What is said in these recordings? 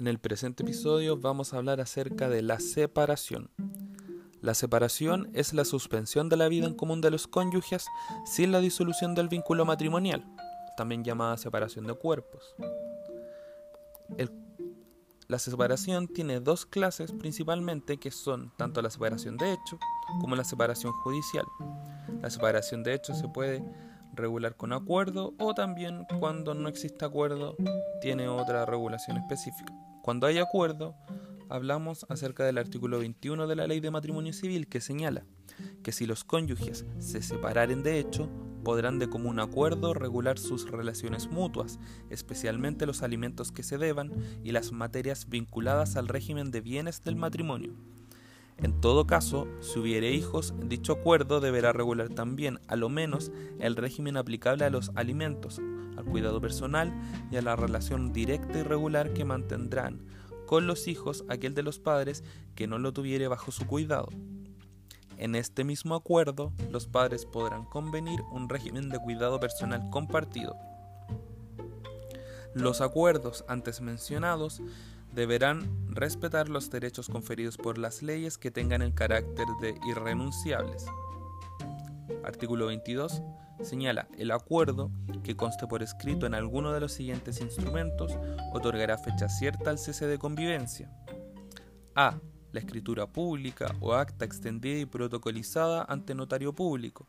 En el presente episodio vamos a hablar acerca de la separación. La separación es la suspensión de la vida en común de los cónyuges sin la disolución del vínculo matrimonial, también llamada separación de cuerpos. la separación tiene dos clases principalmente que son tanto la separación de hecho como la separación judicial. La separación de hecho se puede regular con acuerdo o también cuando no existe acuerdo tiene otra regulación específica. Cuando hay acuerdo, hablamos acerca del artículo 21 de la Ley de Matrimonio Civil que señala que si los cónyuges se separaren de hecho, podrán de común acuerdo regular sus relaciones mutuas, especialmente los alimentos que se deban y las materias vinculadas al régimen de bienes del matrimonio. En todo caso, si hubiere hijos, dicho acuerdo deberá regular también, a lo menos, el régimen aplicable a los alimentos, al cuidado personal y a la relación directa y regular que mantendrán con los hijos aquel de los padres que no lo tuviere bajo su cuidado. En este mismo acuerdo, los padres podrán convenir un régimen de cuidado personal compartido. Los acuerdos antes mencionados deberán respetar los derechos conferidos por las leyes que tengan el carácter de irrenunciables. Artículo 22 señala el acuerdo que conste por escrito en alguno de los siguientes instrumentos otorgará fecha cierta al cese de convivencia. A. La escritura pública o acta extendida y protocolizada ante notario público.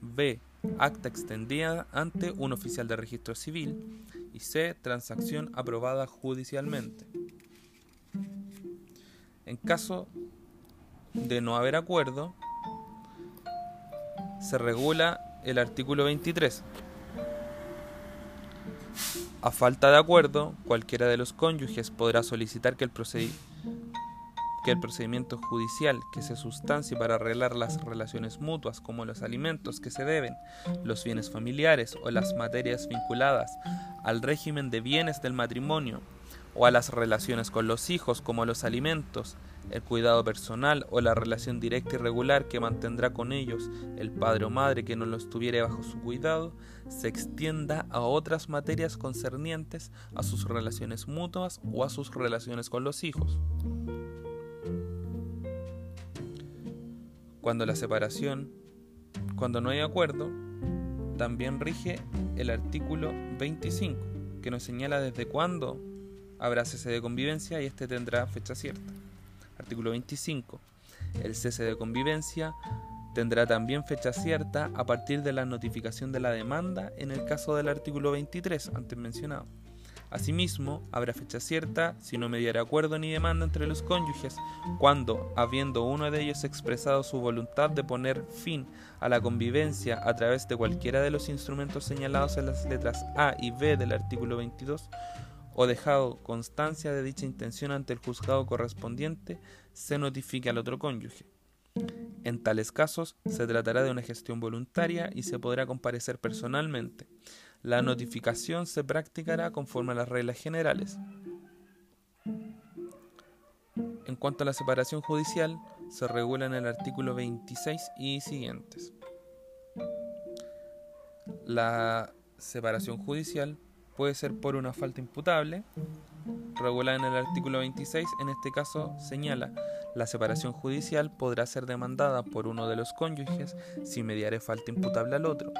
B. Acta extendida ante un oficial de registro civil y C. Transacción aprobada judicialmente. En caso de no haber acuerdo, se regula el artículo 23. A falta de acuerdo, cualquiera de los cónyuges podrá solicitar que el, procedimiento judicial que se sustancie para arreglar las relaciones mutuas como los alimentos que se deben, los bienes familiares o las materias vinculadas al régimen de bienes del matrimonio o a las relaciones con los hijos como los alimentos, el cuidado personal o la relación directa y regular que mantendrá con ellos el padre o madre que no los tuviere bajo su cuidado, se extienda a otras materias concernientes a sus relaciones mutuas o a sus relaciones con los hijos. Cuando la separación, cuando no hay acuerdo, también rige el artículo 25, que nos señala desde cuándo habrá cese de convivencia y este tendrá fecha cierta. Artículo 25. El cese de convivencia tendrá también fecha cierta a partir de la notificación de la demanda en el caso del artículo 23 antes mencionado. Asimismo, habrá fecha cierta si no mediara acuerdo ni demanda entre los cónyuges, cuando, habiendo uno de ellos expresado su voluntad de poner fin a la convivencia a través de cualquiera de los instrumentos señalados en las letras A y B del artículo 22, o dejado constancia de dicha intención ante el juzgado correspondiente, se notifique al otro cónyuge. En tales casos, se tratará de una gestión voluntaria y se podrá comparecer personalmente. La notificación se practicará conforme a las reglas generales. En cuanto a la separación judicial, se regula en el artículo 26 y siguientes. La separación judicial puede ser por una falta imputable, regulada en el artículo 26, en este caso señala, la separación judicial podrá ser demandada por uno de los cónyuges si mediare falta imputable al otro,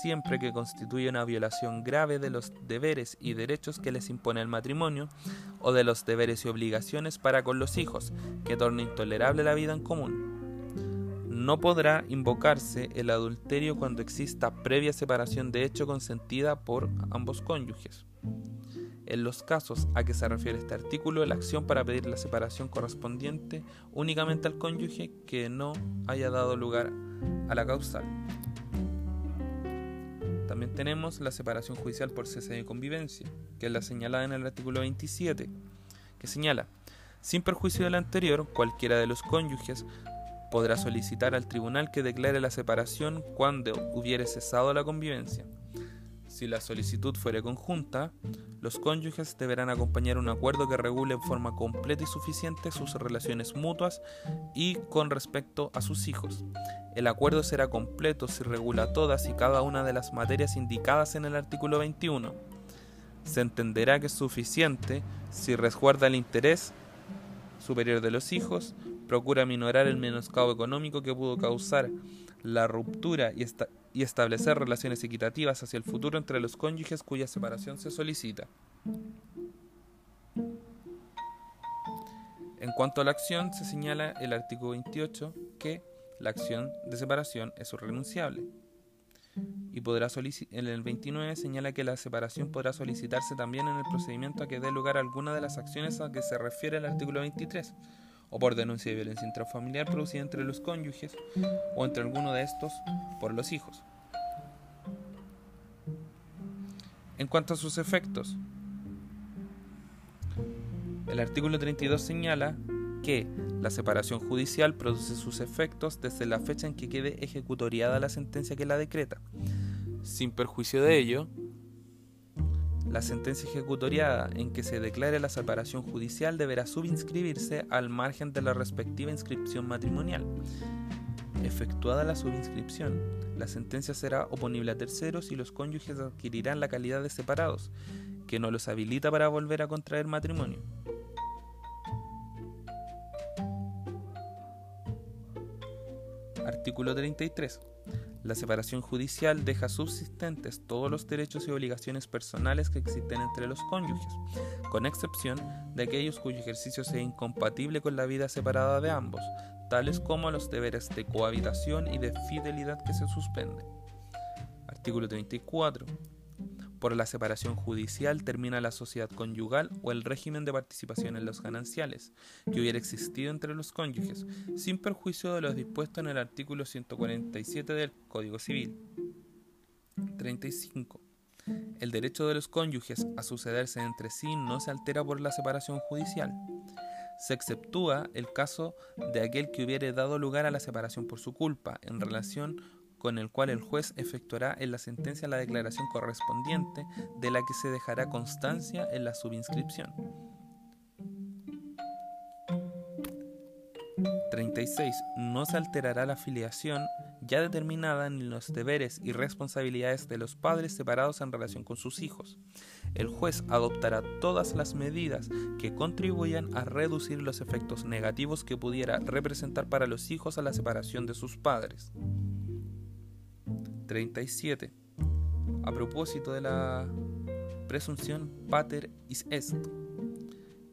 siempre que constituya una violación grave de los deberes y derechos que les impone el matrimonio o de los deberes y obligaciones para con los hijos, que torne intolerable la vida en común. No podrá invocarse el adulterio cuando exista previa separación de hecho consentida por ambos cónyuges. En los casos a que se refiere este artículo, la acción para pedir la separación correspondiente únicamente al cónyuge que no haya dado lugar a la causal. También tenemos la separación judicial por cese de convivencia, que es la señalada en el artículo 27, que señala, sin perjuicio del anterior, cualquiera de los cónyuges podrá solicitar al tribunal que declare la separación cuando hubiere cesado la convivencia si la solicitud fuere conjunta, los cónyuges deberán acompañar un acuerdo que regule en forma completa y suficiente sus relaciones mutuas y con respecto a sus hijos. El acuerdo será completo si regula todas y cada una de las materias indicadas en el artículo 21. se entenderá que es suficiente si resguarda el interés superior de los hijos, procura minorar el menoscabo económico que pudo causar la ruptura y, y establecer relaciones equitativas hacia el futuro entre los cónyuges cuya separación se solicita. En cuanto a la acción, se señala el artículo 28 que la acción de separación es irrenunciable. Y podrá en el 29 señala que la separación podrá solicitarse también en el procedimiento a que dé lugar alguna de las acciones a que se refiere el artículo 23, o por denuncia de violencia intrafamiliar producida entre los cónyuges o entre alguno de estos por los hijos. En cuanto a sus efectos, el artículo 32 señala que la separación judicial produce sus efectos desde la fecha en que quede ejecutoriada la sentencia que la decreta. Sin perjuicio de ello, la sentencia ejecutoriada en que se declare la separación judicial deberá subinscribirse al margen de la respectiva inscripción matrimonial. Efectuada la subinscripción, la sentencia será oponible a terceros y los cónyuges adquirirán la calidad de separados, que no los habilita para volver a contraer matrimonio. Artículo 33. La separación judicial deja subsistentes todos los derechos y obligaciones personales que existen entre los cónyuges, con excepción de aquellos cuyo ejercicio sea incompatible con la vida separada de ambos, tales como los deberes de cohabitación y de fidelidad que se suspenden. Artículo 34. Por la separación judicial termina la sociedad conyugal o el régimen de participación en los gananciales que hubiera existido entre los cónyuges, sin perjuicio de los dispuestos en el artículo 147 del Código Civil. 35. El derecho de los cónyuges a sucederse entre sí no se altera por la separación judicial. Se exceptúa el caso de aquel que hubiere dado lugar a la separación por su culpa en relación con el cual el juez efectuará en la sentencia la declaración correspondiente de la que se dejará constancia en la subinscripción. 36. No se alterará la filiación ya determinada ni los deberes y responsabilidades de los padres separados en relación con sus hijos. El juez adoptará todas las medidas que contribuyan a reducir los efectos negativos que pudiera representar para los hijos a la separación de sus padres. 37. A propósito de la presunción pater is est.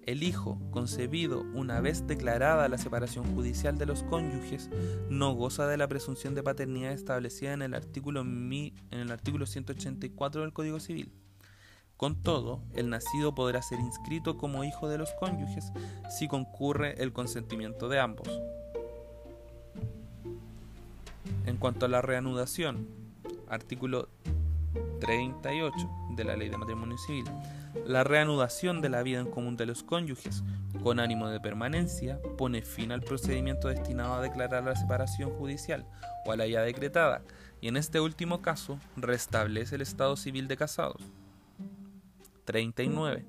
El hijo, concebido una vez declarada la separación judicial de los cónyuges, no goza de la presunción de paternidad establecida en el artículo, en el artículo 184 del Código Civil. Con todo, el nacido podrá ser inscrito como hijo de los cónyuges si concurre el consentimiento de ambos. En cuanto a la reanudación, artículo 38 de la Ley de Matrimonio Civil, la reanudación de la vida en común de los cónyuges con ánimo de permanencia pone fin al procedimiento destinado a declarar la separación judicial o a la ya decretada y en este último caso restablece el estado civil de casados. 39.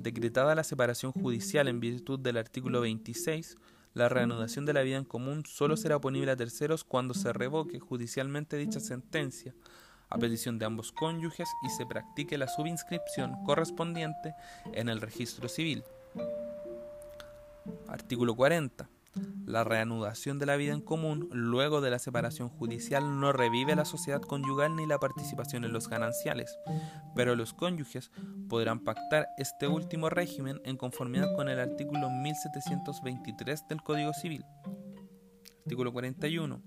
Decretada la separación judicial en virtud del artículo 26, la reanudación de la vida en común solo será ponible a terceros cuando se revoque judicialmente dicha sentencia, a petición de ambos cónyuges y se practique la subinscripción correspondiente en el registro civil. Artículo 40. La reanudación de la vida en común luego de la separación judicial no revive la sociedad conyugal ni la participación en los gananciales, pero los cónyuges podrán pactar este último régimen en conformidad con el artículo 1723 del Código Civil. Artículo 41.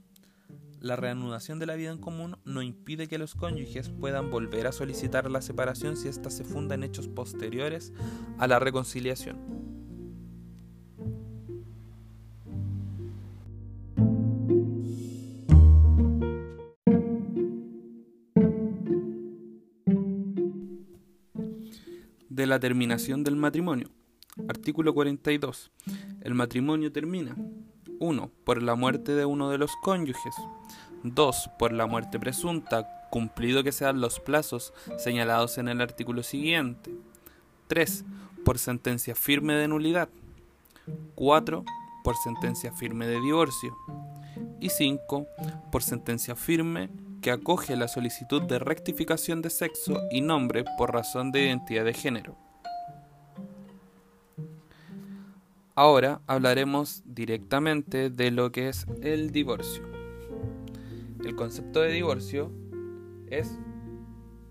La reanudación de la vida en común no impide que los cónyuges puedan volver a solicitar la separación si ésta se funda en hechos posteriores a la reconciliación. La terminación del matrimonio. Artículo 42. El matrimonio termina 1. Por la muerte de uno de los cónyuges. 2. Por la muerte presunta, cumplido que sean los plazos señalados en el artículo siguiente. 3. Por sentencia firme de nulidad. 4. Por sentencia firme de divorcio. Y 5. Por sentencia firme que acoge la solicitud de rectificación de sexo y nombre por razón de identidad de género. Ahora hablaremos directamente de lo que es el divorcio. El concepto de divorcio es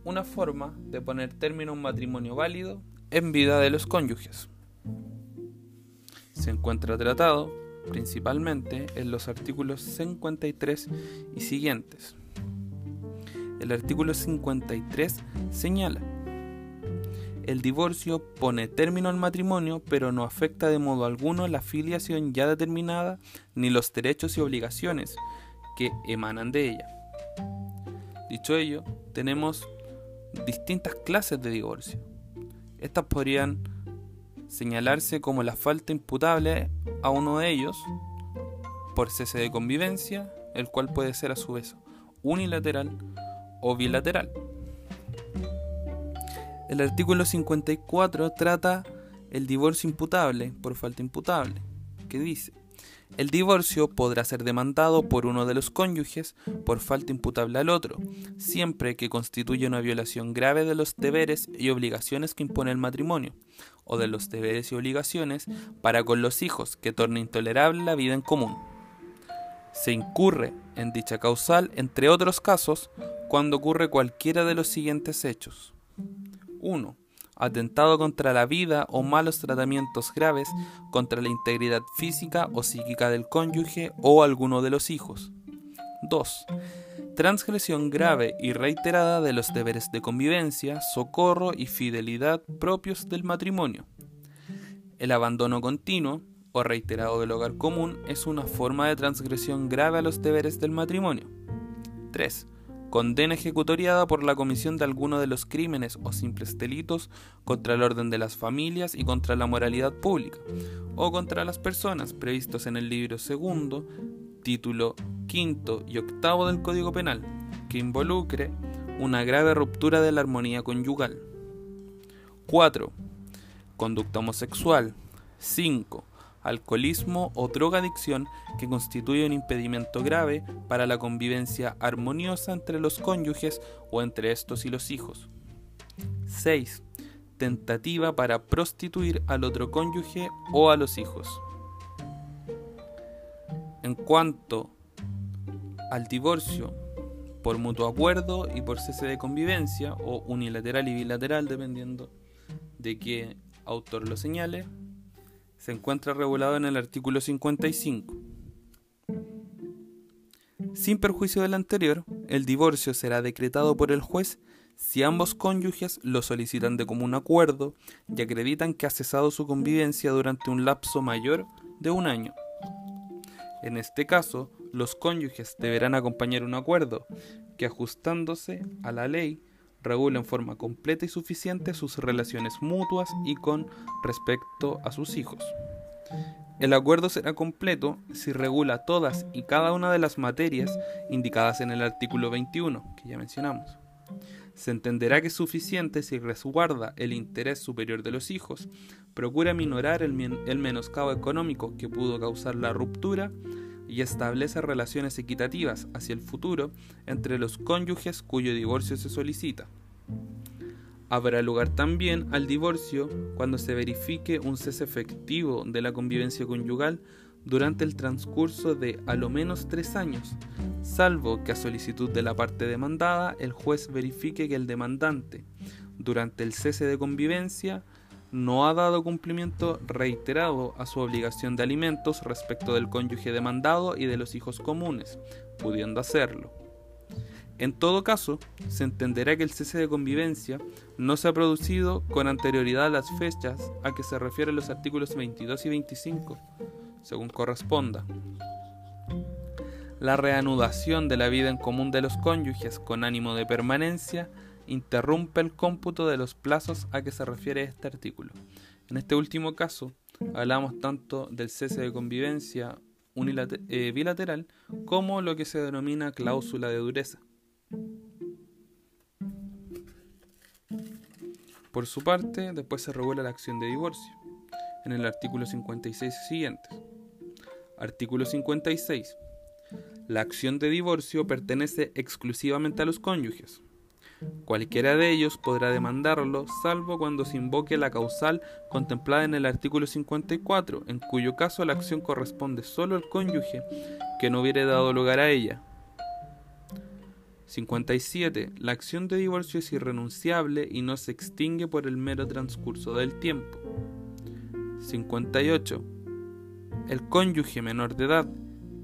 una forma de poner término a un matrimonio válido en vida de los cónyuges. Se encuentra tratado principalmente en los artículos 53 y siguientes. El artículo 53 señala, el divorcio pone término al matrimonio pero no afecta de modo alguno la filiación ya determinada ni los derechos y obligaciones que emanan de ella. Dicho ello, tenemos distintas clases de divorcio. Estas podrían señalarse como la falta imputable a uno de ellos por cese de convivencia, el cual puede ser a su vez unilateral o bilateral. El artículo 54 trata el divorcio imputable por falta imputable, que dice, el divorcio podrá ser demandado por uno de los cónyuges por falta imputable al otro, siempre que constituya una violación grave de los deberes y obligaciones que impone el matrimonio, o de los deberes y obligaciones para con los hijos que torne intolerable la vida en común. Se incurre en dicha causal, entre otros casos, cuando ocurre cualquiera de los siguientes hechos. 1 atentado contra la vida o malos tratamientos graves contra la integridad física o psíquica del cónyuge o alguno de los hijos. 2. Transgresión grave y reiterada de los deberes de convivencia, socorro y fidelidad propios del matrimonio. El abandono continuo o reiterado del hogar común es una forma de transgresión grave a los deberes del matrimonio. 3 condena ejecutoriada por la comisión de alguno de los crímenes o simples delitos contra el orden de las familias y contra la moralidad pública, o contra las personas previstos en el libro segundo, título quinto y octavo del Código Penal, que involucre una grave ruptura de la armonía conyugal. 4. Conducta homosexual. 5 alcoholismo o drogadicción que constituye un impedimento grave para la convivencia armoniosa entre los cónyuges o entre estos y los hijos. 6. Tentativa para prostituir al otro cónyuge o a los hijos. En cuanto al divorcio por mutuo acuerdo y por cese de convivencia o unilateral y bilateral dependiendo de qué autor lo señale, se encuentra regulado en el artículo 55. Sin perjuicio del anterior, el divorcio será decretado por el juez si ambos cónyuges lo solicitan de común acuerdo y acreditan que ha cesado su convivencia durante un lapso mayor de un año. En este caso, los cónyuges deberán acompañar un acuerdo que ajustándose a la ley regula en forma completa y suficiente sus relaciones mutuas y con respecto a sus hijos. El acuerdo será completo si regula todas y cada una de las materias indicadas en el artículo 21, que ya mencionamos. Se entenderá que es suficiente si resguarda el interés superior de los hijos, procura minorar el, el menoscabo económico que pudo causar la ruptura y establece relaciones equitativas hacia el futuro entre los cónyuges cuyo divorcio se solicita. Habrá lugar también al divorcio cuando se verifique un cese efectivo de la convivencia conyugal durante el transcurso de a lo menos tres años, salvo que a solicitud de la parte demandada el juez verifique que el demandante, durante el cese de convivencia, no ha dado cumplimiento reiterado a su obligación de alimentos respecto del cónyuge demandado y de los hijos comunes, pudiendo hacerlo. En todo caso, se entenderá que el cese de convivencia no se ha producido con anterioridad a las fechas a que se refieren los artículos 22 y 25, según corresponda. La reanudación de la vida en común de los cónyuges con ánimo de permanencia interrumpe el cómputo de los plazos a que se refiere este artículo. En este último caso, hablamos tanto del cese de convivencia eh, bilateral como lo que se denomina cláusula de dureza. Por su parte, después se regula la acción de divorcio, en el artículo 56 siguiente. Artículo 56. La acción de divorcio pertenece exclusivamente a los cónyuges. Cualquiera de ellos podrá demandarlo, salvo cuando se invoque la causal contemplada en el artículo 54, en cuyo caso la acción corresponde solo al cónyuge que no hubiere dado lugar a ella. 57. La acción de divorcio es irrenunciable y no se extingue por el mero transcurso del tiempo. 58. El cónyuge menor de edad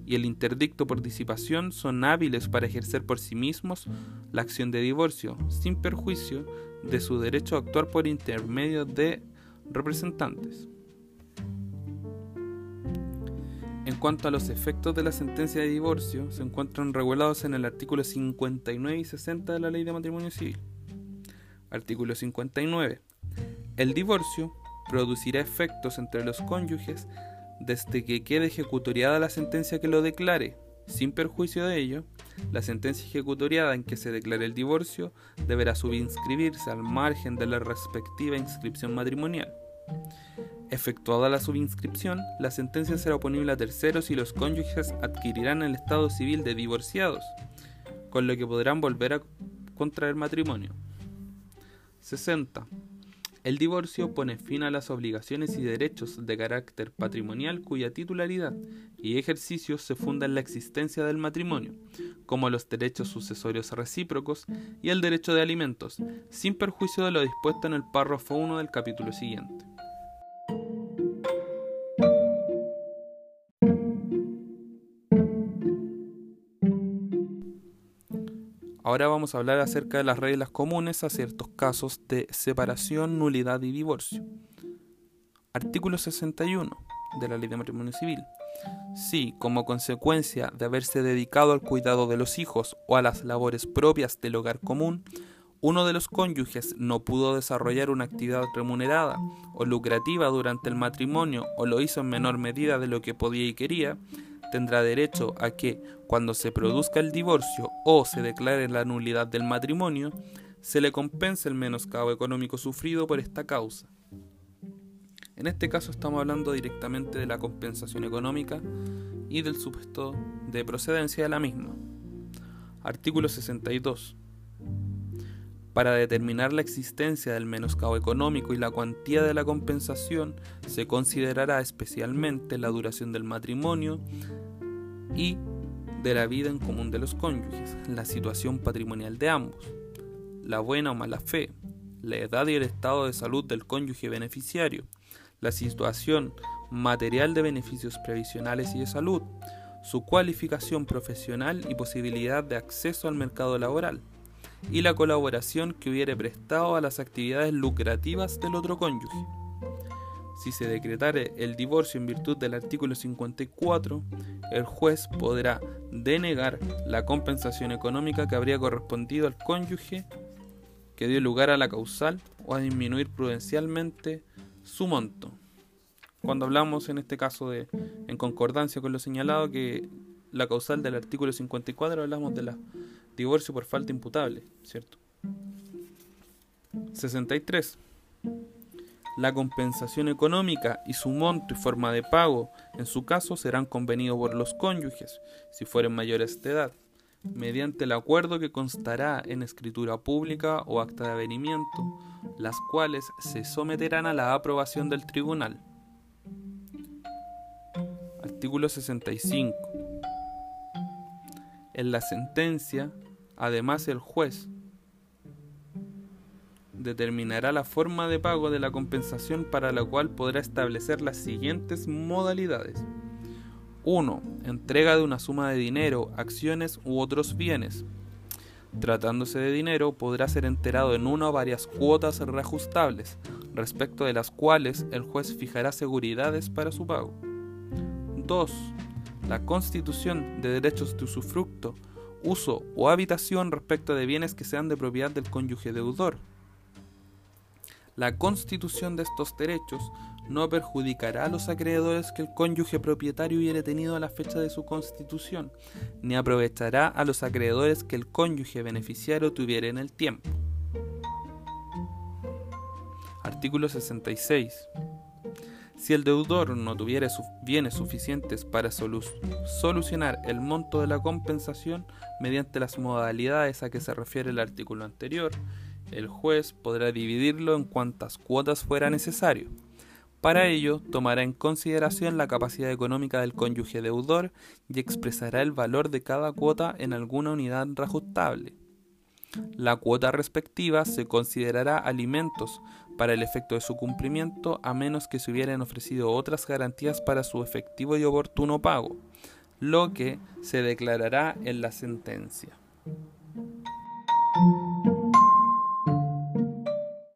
y el interdicto por disipación son hábiles para ejercer por sí mismos la acción de divorcio, sin perjuicio de su derecho a actuar por intermedio de representantes. En cuanto a los efectos de la sentencia de divorcio, se encuentran regulados en el artículo 59 y 60 de la Ley de Matrimonio Civil. Artículo 59. El divorcio producirá efectos entre los cónyuges desde que quede ejecutoriada la sentencia que lo declare. Sin perjuicio de ello, la sentencia ejecutoriada en que se declare el divorcio deberá subinscribirse al margen de la respectiva inscripción matrimonial. Efectuada la subinscripción, la sentencia será oponible a terceros y los cónyuges adquirirán el estado civil de divorciados, con lo que podrán volver a contraer matrimonio. 60. El divorcio pone fin a las obligaciones y derechos de carácter patrimonial cuya titularidad y ejercicio se funda en la existencia del matrimonio, como los derechos sucesorios recíprocos y el derecho de alimentos, sin perjuicio de lo dispuesto en el párrafo 1 del capítulo siguiente. Ahora vamos a hablar acerca de las reglas comunes a ciertos casos de separación, nulidad y divorcio. Artículo 61 de la Ley de Matrimonio Civil. Si, como consecuencia de haberse dedicado al cuidado de los hijos o a las labores propias del hogar común, uno de los cónyuges no pudo desarrollar una actividad remunerada o lucrativa durante el matrimonio o lo hizo en menor medida de lo que podía y quería, tendrá derecho a que, cuando se produzca el divorcio o se declare la nulidad del matrimonio, se le compense el menoscabo económico sufrido por esta causa. En este caso estamos hablando directamente de la compensación económica y del supuesto de procedencia de la misma. Artículo 62. Para determinar la existencia del menoscabo económico y la cuantía de la compensación, se considerará especialmente la duración del matrimonio y de la vida en común de los cónyuges, la situación patrimonial de ambos, la buena o mala fe, la edad y el estado de salud del cónyuge beneficiario, la situación material de beneficios previsionales y de salud, su cualificación profesional y posibilidad de acceso al mercado laboral, y la colaboración que hubiere prestado a las actividades lucrativas del otro cónyuge. Si se decretare el divorcio en virtud del artículo 54, el juez podrá denegar la compensación económica que habría correspondido al cónyuge que dio lugar a la causal o a disminuir prudencialmente su monto. Cuando hablamos en este caso de, en concordancia con lo señalado, que la causal del artículo 54 hablamos de la divorcio por falta imputable, ¿cierto? 63. La compensación económica y su monto y forma de pago, en su caso, serán convenidos por los cónyuges, si fueren mayores de edad, mediante el acuerdo que constará en escritura pública o acta de avenimiento, las cuales se someterán a la aprobación del tribunal. Artículo 65. En la sentencia Además, el juez determinará la forma de pago de la compensación para la cual podrá establecer las siguientes modalidades. 1. Entrega de una suma de dinero, acciones u otros bienes. Tratándose de dinero, podrá ser enterado en una o varias cuotas reajustables, respecto de las cuales el juez fijará seguridades para su pago. 2. La constitución de derechos de usufructo uso o habitación respecto de bienes que sean de propiedad del cónyuge deudor. La constitución de estos derechos no perjudicará a los acreedores que el cónyuge propietario hubiere tenido a la fecha de su constitución, ni aprovechará a los acreedores que el cónyuge beneficiario tuviera en el tiempo. Artículo 66. Si el deudor no tuviera bienes suficientes para solucionar el monto de la compensación mediante las modalidades a que se refiere el artículo anterior, el juez podrá dividirlo en cuantas cuotas fuera necesario. Para ello, tomará en consideración la capacidad económica del cónyuge deudor y expresará el valor de cada cuota en alguna unidad reajustable. La cuota respectiva se considerará alimentos para el efecto de su cumplimiento a menos que se hubieran ofrecido otras garantías para su efectivo y oportuno pago, lo que se declarará en la sentencia.